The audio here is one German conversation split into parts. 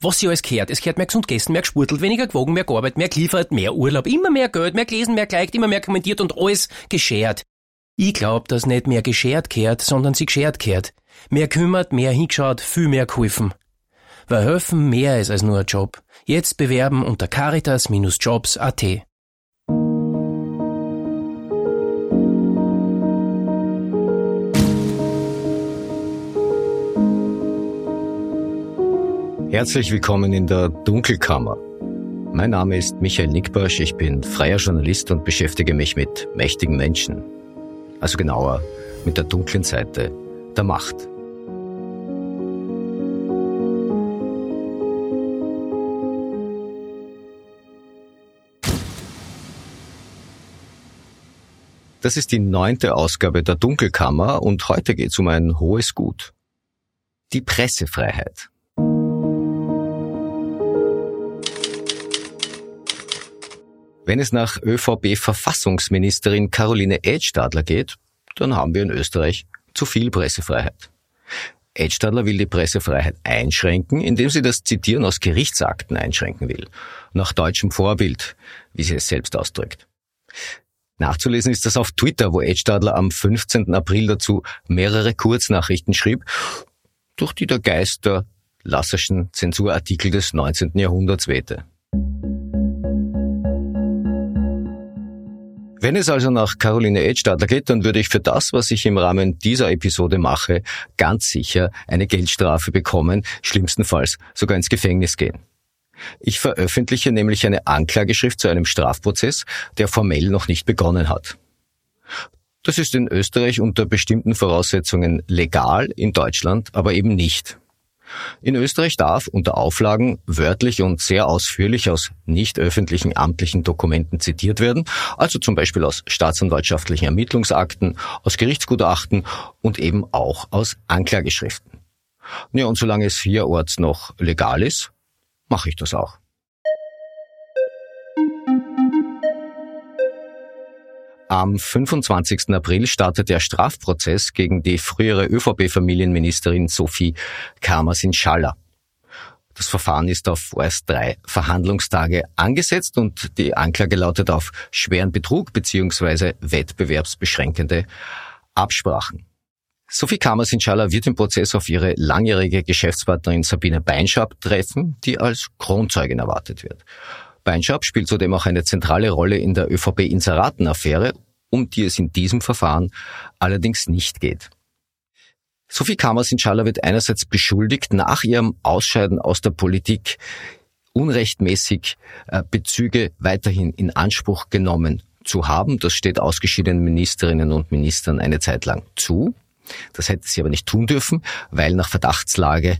was sie alles gehört. Es gehört mehr gesund gegessen, mehr gespurtelt, weniger gewogen, mehr gearbeitet, mehr geliefert, mehr Urlaub, immer mehr Geld, mehr gelesen, mehr geliked, immer mehr kommentiert und alles geschert. Ich glaub, dass nicht mehr geschert kehrt, sondern sie geschert kehrt. Mehr kümmert, mehr hingeschaut, viel mehr geholfen. Weil helfen mehr ist als nur ein Job. Jetzt bewerben unter caritas-jobs.at. Herzlich willkommen in der Dunkelkammer. Mein Name ist Michael Nickbasch, ich bin freier Journalist und beschäftige mich mit mächtigen Menschen. Also genauer mit der dunklen Seite der Macht. Das ist die neunte Ausgabe der Dunkelkammer und heute geht es um ein hohes Gut. Die Pressefreiheit. Wenn es nach ÖVP-Verfassungsministerin Caroline Edstadler geht, dann haben wir in Österreich zu viel Pressefreiheit. Edstadler will die Pressefreiheit einschränken, indem sie das Zitieren aus Gerichtsakten einschränken will. Nach deutschem Vorbild, wie sie es selbst ausdrückt. Nachzulesen ist das auf Twitter, wo Edstadler am 15. April dazu mehrere Kurznachrichten schrieb, durch die der Geist der Lasserschen Zensurartikel des 19. Jahrhunderts wehte. Wenn es also nach Caroline Edstadler geht, dann würde ich für das, was ich im Rahmen dieser Episode mache, ganz sicher eine Geldstrafe bekommen, schlimmstenfalls sogar ins Gefängnis gehen. Ich veröffentliche nämlich eine Anklageschrift zu einem Strafprozess, der formell noch nicht begonnen hat. Das ist in Österreich unter bestimmten Voraussetzungen legal, in Deutschland aber eben nicht. In Österreich darf unter Auflagen wörtlich und sehr ausführlich aus nicht öffentlichen amtlichen Dokumenten zitiert werden, also zum Beispiel aus staatsanwaltschaftlichen Ermittlungsakten, aus Gerichtsgutachten und eben auch aus Anklageschriften. Ja, und solange es hierorts noch legal ist, mache ich das auch. Am 25. April startet der Strafprozess gegen die frühere ÖVP-Familienministerin Sophie Kamers-Inshallah. Das Verfahren ist auf vorerst drei Verhandlungstage angesetzt und die Anklage lautet auf schweren Betrug bzw. wettbewerbsbeschränkende Absprachen. Sophie Kamers Inshallah wird im Prozess auf ihre langjährige Geschäftspartnerin Sabine Beinschab treffen, die als Kronzeugin erwartet wird. Beinschab spielt zudem auch eine zentrale Rolle in der ÖVP-Inseraten-Affäre, um die es in diesem Verfahren allerdings nicht geht. Sophie Kammers Inshallah wird einerseits beschuldigt, nach ihrem Ausscheiden aus der Politik unrechtmäßig äh, Bezüge weiterhin in Anspruch genommen zu haben. Das steht ausgeschiedenen Ministerinnen und Ministern eine Zeit lang zu. Das hätte sie aber nicht tun dürfen, weil nach Verdachtslage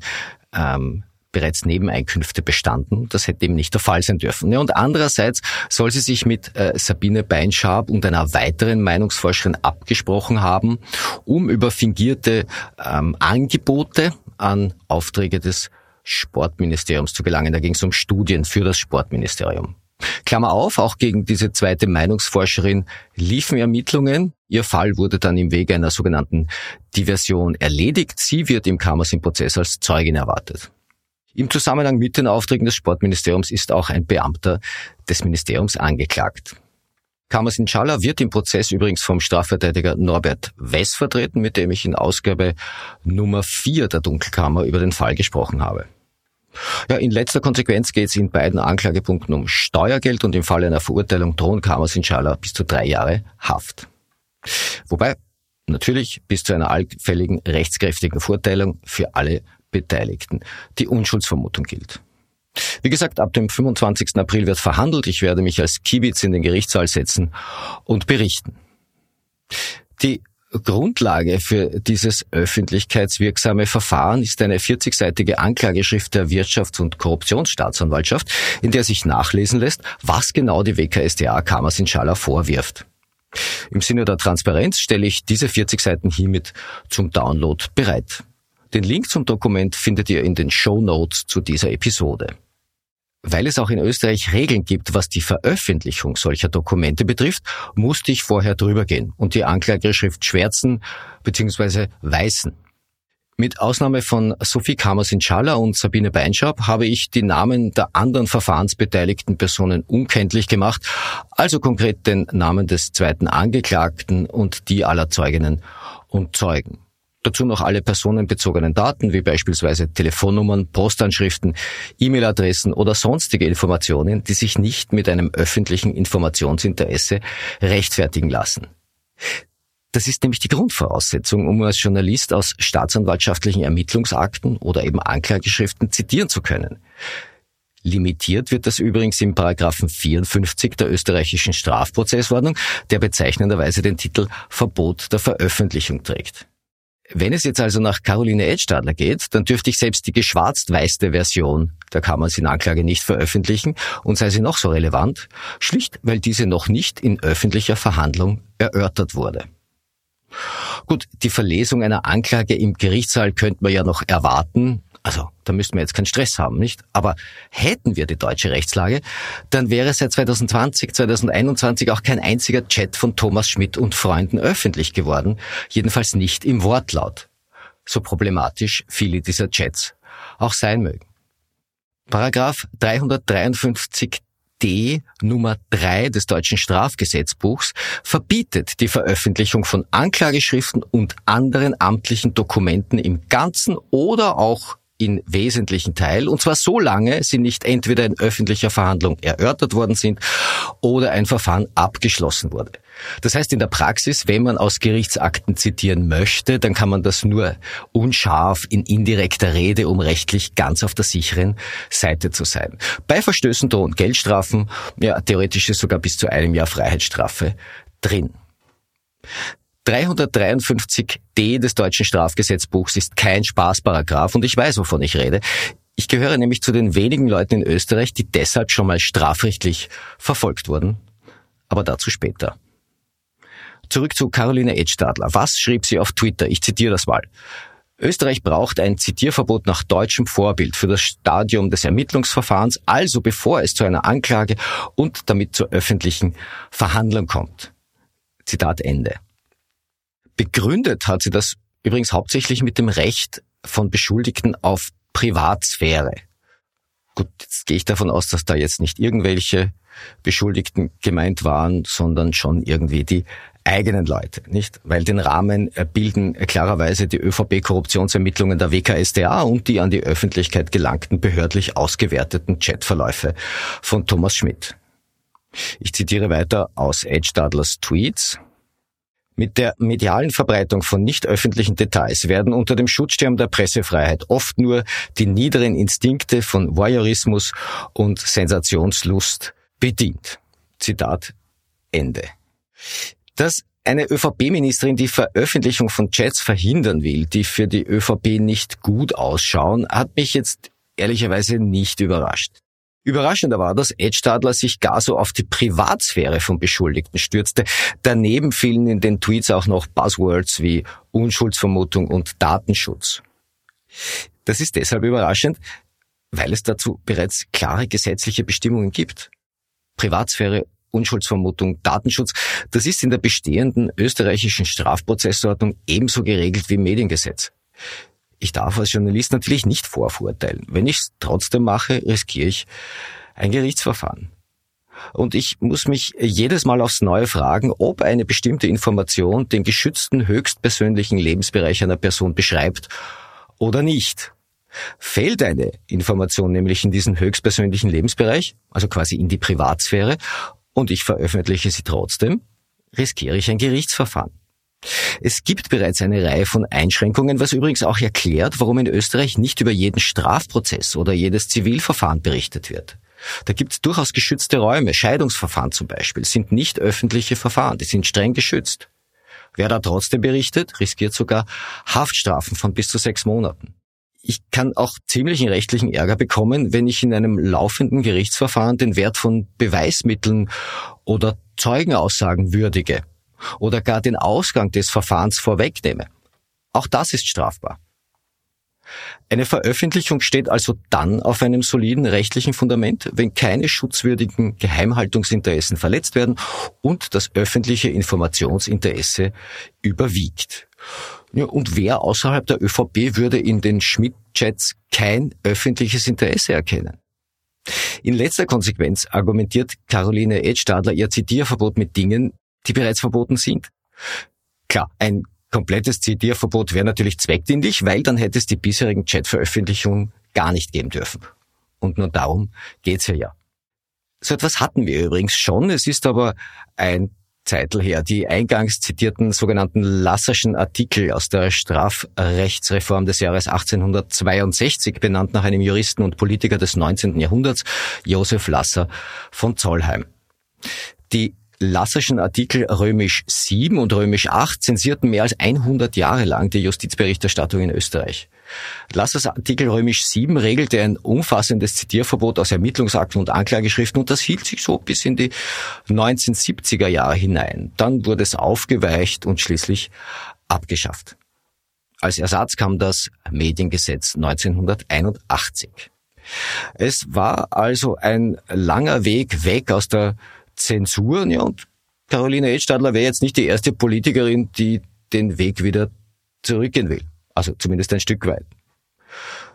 ähm, bereits Nebeneinkünfte bestanden. Das hätte eben nicht der Fall sein dürfen. und andererseits soll sie sich mit äh, Sabine Beinschab und einer weiteren Meinungsforscherin abgesprochen haben, um über fingierte ähm, Angebote an Aufträge des Sportministeriums zu gelangen. Da ging es um Studien für das Sportministerium. Klammer auf, auch gegen diese zweite Meinungsforscherin liefen Ermittlungen. Ihr Fall wurde dann im Wege einer sogenannten Diversion erledigt. Sie wird im Kammersin-Prozess als Zeugin erwartet. Im Zusammenhang mit den Aufträgen des Sportministeriums ist auch ein Beamter des Ministeriums angeklagt. Kamas Inshallah wird im Prozess übrigens vom Strafverteidiger Norbert Wess vertreten, mit dem ich in Ausgabe Nummer 4 der Dunkelkammer über den Fall gesprochen habe. Ja, in letzter Konsequenz geht es in beiden Anklagepunkten um Steuergeld und im Falle einer Verurteilung drohen Kamas Inshallah bis zu drei Jahre Haft. Wobei natürlich bis zu einer allfälligen rechtskräftigen Verurteilung für alle Beteiligten. Die Unschuldsvermutung gilt. Wie gesagt, ab dem 25. April wird verhandelt. Ich werde mich als Kibitz in den Gerichtssaal setzen und berichten. Die Grundlage für dieses öffentlichkeitswirksame Verfahren ist eine 40-seitige Anklageschrift der Wirtschafts- und Korruptionsstaatsanwaltschaft, in der sich nachlesen lässt, was genau die WKSDA Kamas Inshallah vorwirft. Im Sinne der Transparenz stelle ich diese 40 Seiten hiermit zum Download bereit. Den Link zum Dokument findet ihr in den Show Notes zu dieser Episode. Weil es auch in Österreich Regeln gibt, was die Veröffentlichung solcher Dokumente betrifft, musste ich vorher drüber gehen und die Anklageschrift schwärzen bzw. weißen. Mit Ausnahme von Sophie Kamers-Inschaller und Sabine Beinschab habe ich die Namen der anderen verfahrensbeteiligten Personen unkenntlich gemacht, also konkret den Namen des zweiten Angeklagten und die aller Zeuginnen und Zeugen. Dazu noch alle personenbezogenen Daten, wie beispielsweise Telefonnummern, Postanschriften, E-Mail-Adressen oder sonstige Informationen, die sich nicht mit einem öffentlichen Informationsinteresse rechtfertigen lassen. Das ist nämlich die Grundvoraussetzung, um als Journalist aus staatsanwaltschaftlichen Ermittlungsakten oder eben Anklageschriften zitieren zu können. Limitiert wird das übrigens im Paragraphen 54 der österreichischen Strafprozessordnung, der bezeichnenderweise den Titel Verbot der Veröffentlichung trägt. Wenn es jetzt also nach Caroline Edstadler geht, dann dürfte ich selbst die geschwarzt-weiße Version der Anklage nicht veröffentlichen und sei sie noch so relevant, schlicht weil diese noch nicht in öffentlicher Verhandlung erörtert wurde. Gut, die Verlesung einer Anklage im Gerichtssaal könnte man ja noch erwarten. Also, da müssten wir jetzt keinen Stress haben, nicht? Aber hätten wir die deutsche Rechtslage, dann wäre seit 2020, 2021 auch kein einziger Chat von Thomas Schmidt und Freunden öffentlich geworden. Jedenfalls nicht im Wortlaut. So problematisch viele dieser Chats auch sein mögen. Paragraph 353 D Nummer 3 des deutschen Strafgesetzbuchs verbietet die Veröffentlichung von Anklageschriften und anderen amtlichen Dokumenten im Ganzen oder auch in wesentlichen Teil, und zwar so lange sie nicht entweder in öffentlicher Verhandlung erörtert worden sind oder ein Verfahren abgeschlossen wurde. Das heißt in der Praxis, wenn man aus Gerichtsakten zitieren möchte, dann kann man das nur unscharf in indirekter Rede, um rechtlich ganz auf der sicheren Seite zu sein. Bei Verstößen drohen Geldstrafen, ja theoretisch ist sogar bis zu einem Jahr Freiheitsstrafe drin. 353d des deutschen Strafgesetzbuchs ist kein Spaßparagraf und ich weiß, wovon ich rede. Ich gehöre nämlich zu den wenigen Leuten in Österreich, die deshalb schon mal strafrechtlich verfolgt wurden. Aber dazu später. Zurück zu Caroline Edstadler. Was schrieb sie auf Twitter? Ich zitiere das mal. Österreich braucht ein Zitierverbot nach deutschem Vorbild für das Stadium des Ermittlungsverfahrens, also bevor es zu einer Anklage und damit zur öffentlichen Verhandlung kommt. Zitat Ende. Begründet hat sie das übrigens hauptsächlich mit dem Recht von Beschuldigten auf Privatsphäre. Gut, jetzt gehe ich davon aus, dass da jetzt nicht irgendwelche Beschuldigten gemeint waren, sondern schon irgendwie die eigenen Leute, nicht? Weil den Rahmen äh, bilden klarerweise die ÖVP-Korruptionsermittlungen der WKSDA und die an die Öffentlichkeit gelangten behördlich ausgewerteten Chatverläufe von Thomas Schmidt. Ich zitiere weiter aus Edge Stadlers Tweets. Mit der medialen Verbreitung von nicht öffentlichen Details werden unter dem Schutzschirm der Pressefreiheit oft nur die niederen Instinkte von Voyeurismus und Sensationslust bedient. Zitat Ende. Dass eine ÖVP-Ministerin die Veröffentlichung von Chats verhindern will, die für die ÖVP nicht gut ausschauen, hat mich jetzt ehrlicherweise nicht überrascht. Überraschender war, dass Ed Stadler sich gar so auf die Privatsphäre von Beschuldigten stürzte. Daneben fielen in den Tweets auch noch Buzzwords wie Unschuldsvermutung und Datenschutz. Das ist deshalb überraschend, weil es dazu bereits klare gesetzliche Bestimmungen gibt. Privatsphäre, Unschuldsvermutung, Datenschutz, das ist in der bestehenden österreichischen Strafprozessordnung ebenso geregelt wie im Mediengesetz. Ich darf als Journalist natürlich nicht vorverurteilen. Wenn ich es trotzdem mache, riskiere ich ein Gerichtsverfahren. Und ich muss mich jedes Mal aufs Neue fragen, ob eine bestimmte Information den geschützten höchstpersönlichen Lebensbereich einer Person beschreibt oder nicht. Fällt eine Information nämlich in diesen höchstpersönlichen Lebensbereich, also quasi in die Privatsphäre, und ich veröffentliche sie trotzdem, riskiere ich ein Gerichtsverfahren. Es gibt bereits eine Reihe von Einschränkungen, was übrigens auch erklärt, warum in Österreich nicht über jeden Strafprozess oder jedes Zivilverfahren berichtet wird. Da gibt es durchaus geschützte Räume, Scheidungsverfahren zum Beispiel, sind nicht öffentliche Verfahren, die sind streng geschützt. Wer da trotzdem berichtet, riskiert sogar Haftstrafen von bis zu sechs Monaten. Ich kann auch ziemlichen rechtlichen Ärger bekommen, wenn ich in einem laufenden Gerichtsverfahren den Wert von Beweismitteln oder Zeugenaussagen würdige oder gar den Ausgang des Verfahrens vorwegnehme. Auch das ist strafbar. Eine Veröffentlichung steht also dann auf einem soliden rechtlichen Fundament, wenn keine schutzwürdigen Geheimhaltungsinteressen verletzt werden und das öffentliche Informationsinteresse überwiegt. Ja, und wer außerhalb der ÖVP würde in den Schmidt-Chats kein öffentliches Interesse erkennen? In letzter Konsequenz argumentiert Caroline Edstadler ihr Zitierverbot mit Dingen, die bereits verboten sind. Klar, ein komplettes Zitierverbot wäre natürlich zweckdienlich, weil dann hätte es die bisherigen Chatveröffentlichungen gar nicht geben dürfen. Und nur darum geht's ja ja. So etwas hatten wir übrigens schon. Es ist aber ein Zeitl her. Die eingangs zitierten sogenannten Lasserschen Artikel aus der Strafrechtsreform des Jahres 1862, benannt nach einem Juristen und Politiker des 19. Jahrhunderts, Josef Lasser von Zollheim. Die Lasserschen Artikel römisch 7 und römisch 8 zensierten mehr als 100 Jahre lang die Justizberichterstattung in Österreich. Lassers Artikel römisch 7 regelte ein umfassendes Zitierverbot aus Ermittlungsakten und Anklageschriften und das hielt sich so bis in die 1970er Jahre hinein. Dann wurde es aufgeweicht und schließlich abgeschafft. Als Ersatz kam das Mediengesetz 1981. Es war also ein langer Weg weg aus der Zensur ja, und Caroline Edstadler wäre jetzt nicht die erste Politikerin, die den Weg wieder zurückgehen will. Also zumindest ein Stück weit.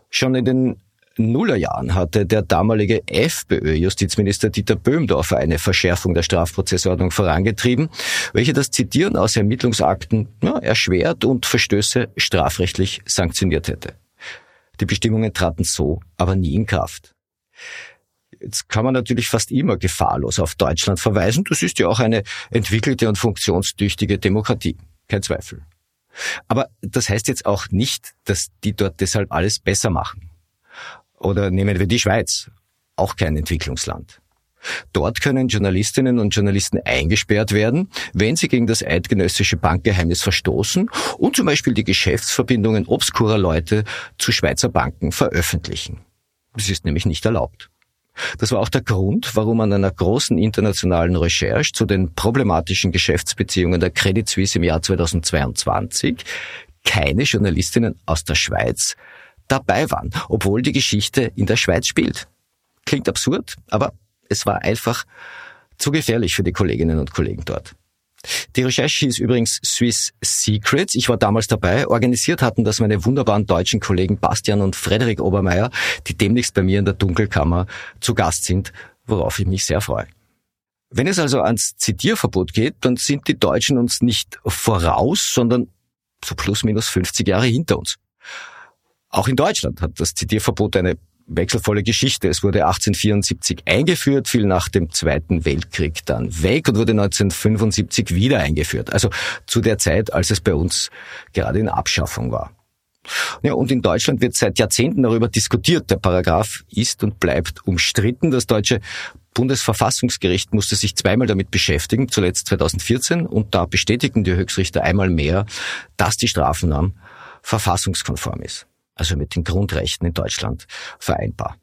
Schon in den Nullerjahren hatte der damalige FPÖ-Justizminister Dieter Böhmdorfer eine Verschärfung der Strafprozessordnung vorangetrieben, welche das Zitieren aus Ermittlungsakten ja, erschwert und Verstöße strafrechtlich sanktioniert hätte. Die Bestimmungen traten so aber nie in Kraft. Jetzt kann man natürlich fast immer gefahrlos auf Deutschland verweisen. Das ist ja auch eine entwickelte und funktionstüchtige Demokratie. Kein Zweifel. Aber das heißt jetzt auch nicht, dass die dort deshalb alles besser machen. Oder nehmen wir die Schweiz, auch kein Entwicklungsland. Dort können Journalistinnen und Journalisten eingesperrt werden, wenn sie gegen das eidgenössische Bankgeheimnis verstoßen und zum Beispiel die Geschäftsverbindungen obskurer Leute zu Schweizer Banken veröffentlichen. Das ist nämlich nicht erlaubt. Das war auch der Grund, warum an einer großen internationalen Recherche zu den problematischen Geschäftsbeziehungen der Credit Suisse im Jahr 2022 keine Journalistinnen aus der Schweiz dabei waren, obwohl die Geschichte in der Schweiz spielt. Klingt absurd, aber es war einfach zu gefährlich für die Kolleginnen und Kollegen dort. Die Recherche hieß übrigens Swiss Secrets. Ich war damals dabei. Organisiert hatten das meine wunderbaren deutschen Kollegen Bastian und Frederik Obermeier, die demnächst bei mir in der Dunkelkammer zu Gast sind, worauf ich mich sehr freue. Wenn es also ans Zitierverbot geht, dann sind die Deutschen uns nicht voraus, sondern so plus minus 50 Jahre hinter uns. Auch in Deutschland hat das Zitierverbot eine wechselvolle Geschichte. Es wurde 1874 eingeführt, fiel nach dem Zweiten Weltkrieg dann weg und wurde 1975 wieder eingeführt. Also zu der Zeit, als es bei uns gerade in Abschaffung war. Ja, und in Deutschland wird seit Jahrzehnten darüber diskutiert. Der Paragraph ist und bleibt umstritten. Das deutsche Bundesverfassungsgericht musste sich zweimal damit beschäftigen, zuletzt 2014, und da bestätigten die Höchstrichter einmal mehr, dass die Strafennorm verfassungskonform ist also mit den Grundrechten in Deutschland, vereinbar.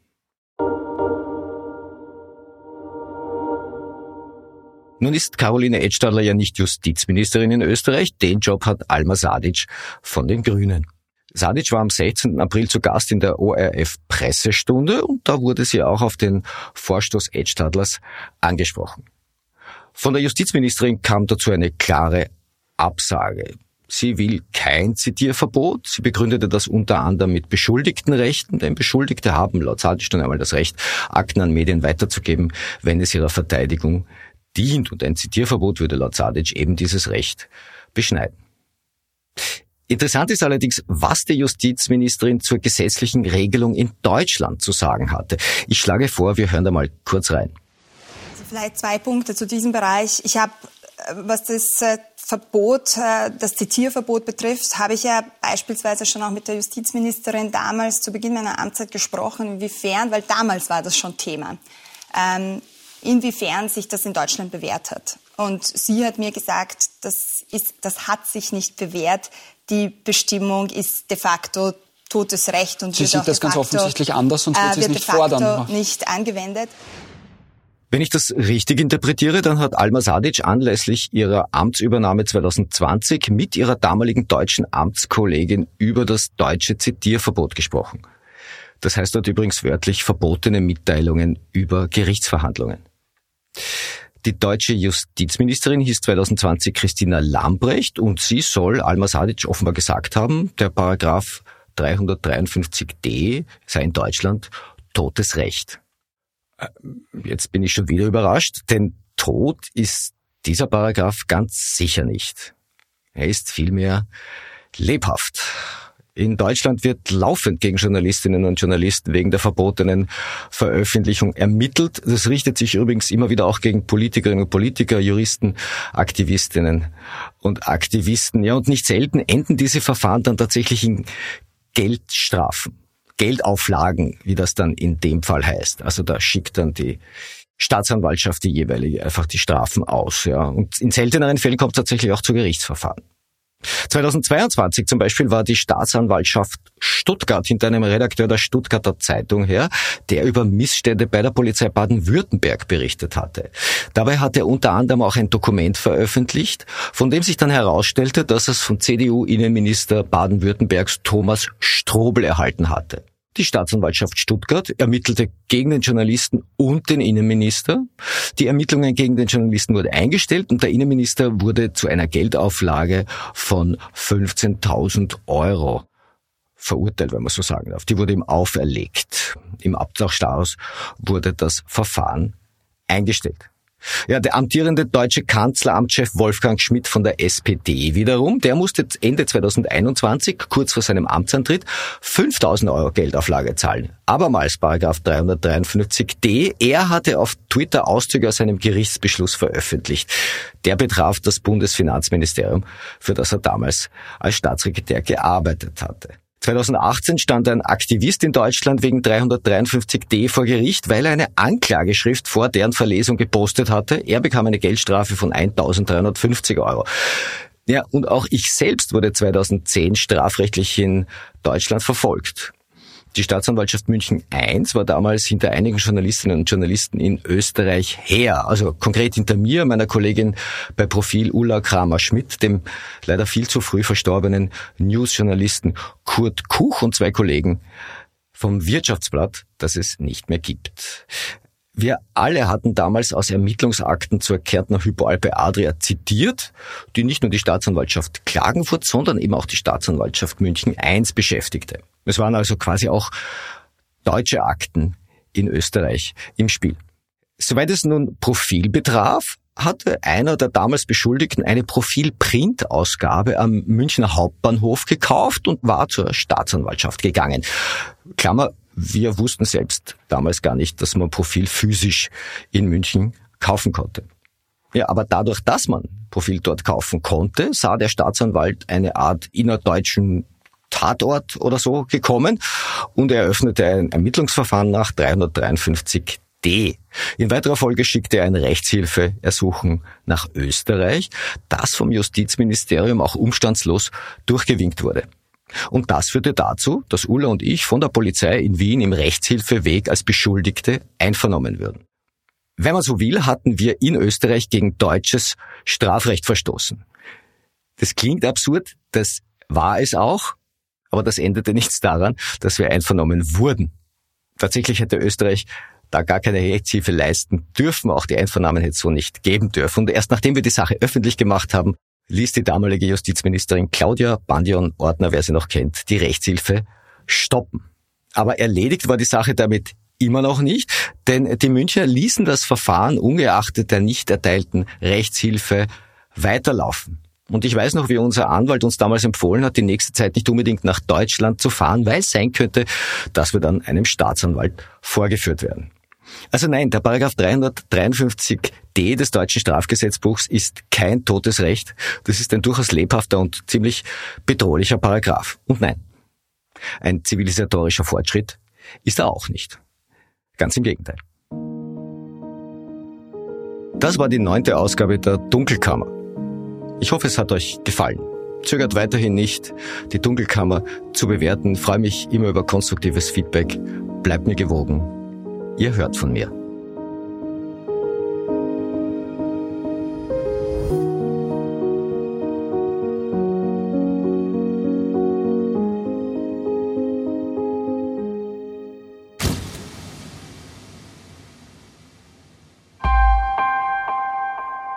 Nun ist Caroline Edstadler ja nicht Justizministerin in Österreich, den Job hat Alma Sadic von den Grünen. Sadic war am 16. April zu Gast in der ORF Pressestunde und da wurde sie auch auf den Vorstoß Edstadlers angesprochen. Von der Justizministerin kam dazu eine klare Absage. Sie will kein Zitierverbot. Sie begründete das unter anderem mit Beschuldigtenrechten, denn Beschuldigte haben laut Salzstein einmal das Recht, Akten an Medien weiterzugeben, wenn es ihrer Verteidigung dient. Und ein Zitierverbot würde laut Sadic eben dieses Recht beschneiden. Interessant ist allerdings, was die Justizministerin zur gesetzlichen Regelung in Deutschland zu sagen hatte. Ich schlage vor, wir hören da mal kurz rein. Also vielleicht zwei Punkte zu diesem Bereich. Ich habe was das äh, Verbot, äh, das Zitierverbot betrifft, habe ich ja beispielsweise schon auch mit der Justizministerin damals zu Beginn meiner Amtszeit gesprochen, inwiefern, weil damals war das schon Thema, ähm, inwiefern sich das in Deutschland bewährt hat. Und sie hat mir gesagt, das, ist, das hat sich nicht bewährt. Die Bestimmung ist de facto totes Recht und sie wird sieht das ganz offensichtlich anders, wird äh, sie es wird nicht de facto fordern. nicht angewendet. Wenn ich das richtig interpretiere, dann hat Alma Sadic anlässlich ihrer Amtsübernahme 2020 mit ihrer damaligen deutschen Amtskollegin über das deutsche Zitierverbot gesprochen. Das heißt dort übrigens wörtlich verbotene Mitteilungen über Gerichtsverhandlungen. Die deutsche Justizministerin hieß 2020 Christina Lambrecht und sie soll Alma Sadic offenbar gesagt haben, der Paragraph 353d sei in Deutschland totes Recht. Äh, jetzt bin ich schon wieder überrascht, denn tot ist dieser Paragraph ganz sicher nicht. Er ist vielmehr lebhaft. In Deutschland wird laufend gegen Journalistinnen und Journalisten wegen der verbotenen Veröffentlichung ermittelt. Das richtet sich übrigens immer wieder auch gegen Politikerinnen und Politiker, Juristen, Aktivistinnen und Aktivisten. Ja, und nicht selten enden diese Verfahren dann tatsächlich in Geldstrafen, Geldauflagen, wie das dann in dem Fall heißt. Also da schickt dann die Staatsanwaltschaft die jeweilige einfach die Strafen aus. Ja. Und in selteneren Fällen kommt es tatsächlich auch zu Gerichtsverfahren. 2022 zum Beispiel war die Staatsanwaltschaft Stuttgart hinter einem Redakteur der Stuttgarter Zeitung her, der über Missstände bei der Polizei Baden-Württemberg berichtet hatte. Dabei hat er unter anderem auch ein Dokument veröffentlicht, von dem sich dann herausstellte, dass es von CDU-Innenminister Baden-Württembergs Thomas Strobel erhalten hatte. Die Staatsanwaltschaft Stuttgart ermittelte gegen den Journalisten und den Innenminister. Die Ermittlungen gegen den Journalisten wurden eingestellt und der Innenminister wurde zu einer Geldauflage von 15.000 Euro verurteilt, wenn man so sagen darf. Die wurde ihm auferlegt. Im Abtauchstaus wurde das Verfahren eingestellt. Ja, der amtierende deutsche Kanzleramtschef Wolfgang Schmidt von der SPD wiederum, der musste Ende 2021, kurz vor seinem Amtsantritt, 5000 Euro Geldauflage zahlen. Abermals Paragraph 353d. Er hatte auf Twitter Auszüge aus seinem Gerichtsbeschluss veröffentlicht. Der betraf das Bundesfinanzministerium, für das er damals als Staatssekretär gearbeitet hatte. 2018 stand ein Aktivist in Deutschland wegen 353d vor Gericht, weil er eine Anklageschrift vor deren Verlesung gepostet hatte. Er bekam eine Geldstrafe von 1350 Euro. Ja, und auch ich selbst wurde 2010 strafrechtlich in Deutschland verfolgt. Die Staatsanwaltschaft München I war damals hinter einigen Journalistinnen und Journalisten in Österreich her. Also konkret hinter mir, meiner Kollegin bei Profil Ulla Kramer-Schmidt, dem leider viel zu früh verstorbenen Newsjournalisten Kurt Kuch und zwei Kollegen vom Wirtschaftsblatt, das es nicht mehr gibt. Wir alle hatten damals aus Ermittlungsakten zur Kärntner Hypoalpe Adria zitiert, die nicht nur die Staatsanwaltschaft Klagenfurt, sondern eben auch die Staatsanwaltschaft München I beschäftigte. Es waren also quasi auch deutsche Akten in Österreich im Spiel. Soweit es nun Profil betraf, hatte einer der damals Beschuldigten eine Profil-Print-Ausgabe am Münchner Hauptbahnhof gekauft und war zur Staatsanwaltschaft gegangen. Klammer, wir wussten selbst damals gar nicht, dass man Profil physisch in München kaufen konnte. Ja, aber dadurch, dass man Profil dort kaufen konnte, sah der Staatsanwalt eine Art innerdeutschen Tatort oder so gekommen und eröffnete ein Ermittlungsverfahren nach 353d. In weiterer Folge schickte er ein Rechtshilfeersuchen nach Österreich, das vom Justizministerium auch umstandslos durchgewinkt wurde. Und das führte dazu, dass Ulla und ich von der Polizei in Wien im Rechtshilfeweg als Beschuldigte einvernommen würden. Wenn man so will, hatten wir in Österreich gegen deutsches Strafrecht verstoßen. Das klingt absurd, das war es auch, aber das änderte nichts daran, dass wir einvernommen wurden. Tatsächlich hätte Österreich da gar keine Rechtshilfe leisten dürfen, auch die Einvernahmen hätte es so nicht geben dürfen. Und erst nachdem wir die Sache öffentlich gemacht haben, ließ die damalige Justizministerin Claudia Bandion Ordner, wer sie noch kennt, die Rechtshilfe stoppen. Aber erledigt war die Sache damit immer noch nicht, denn die Münchner ließen das Verfahren ungeachtet der nicht erteilten Rechtshilfe weiterlaufen. Und ich weiß noch, wie unser Anwalt uns damals empfohlen hat, die nächste Zeit nicht unbedingt nach Deutschland zu fahren, weil es sein könnte, dass wir dann einem Staatsanwalt vorgeführt werden. Also nein, der Paragraph 353d des deutschen Strafgesetzbuchs ist kein totes Recht. Das ist ein durchaus lebhafter und ziemlich bedrohlicher Paragraph. Und nein, ein zivilisatorischer Fortschritt ist er auch nicht. Ganz im Gegenteil. Das war die neunte Ausgabe der Dunkelkammer. Ich hoffe, es hat euch gefallen. Zögert weiterhin nicht, die Dunkelkammer zu bewerten. freue mich immer über konstruktives Feedback. Bleibt mir gewogen. Ihr hört von mir.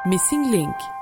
Missing Link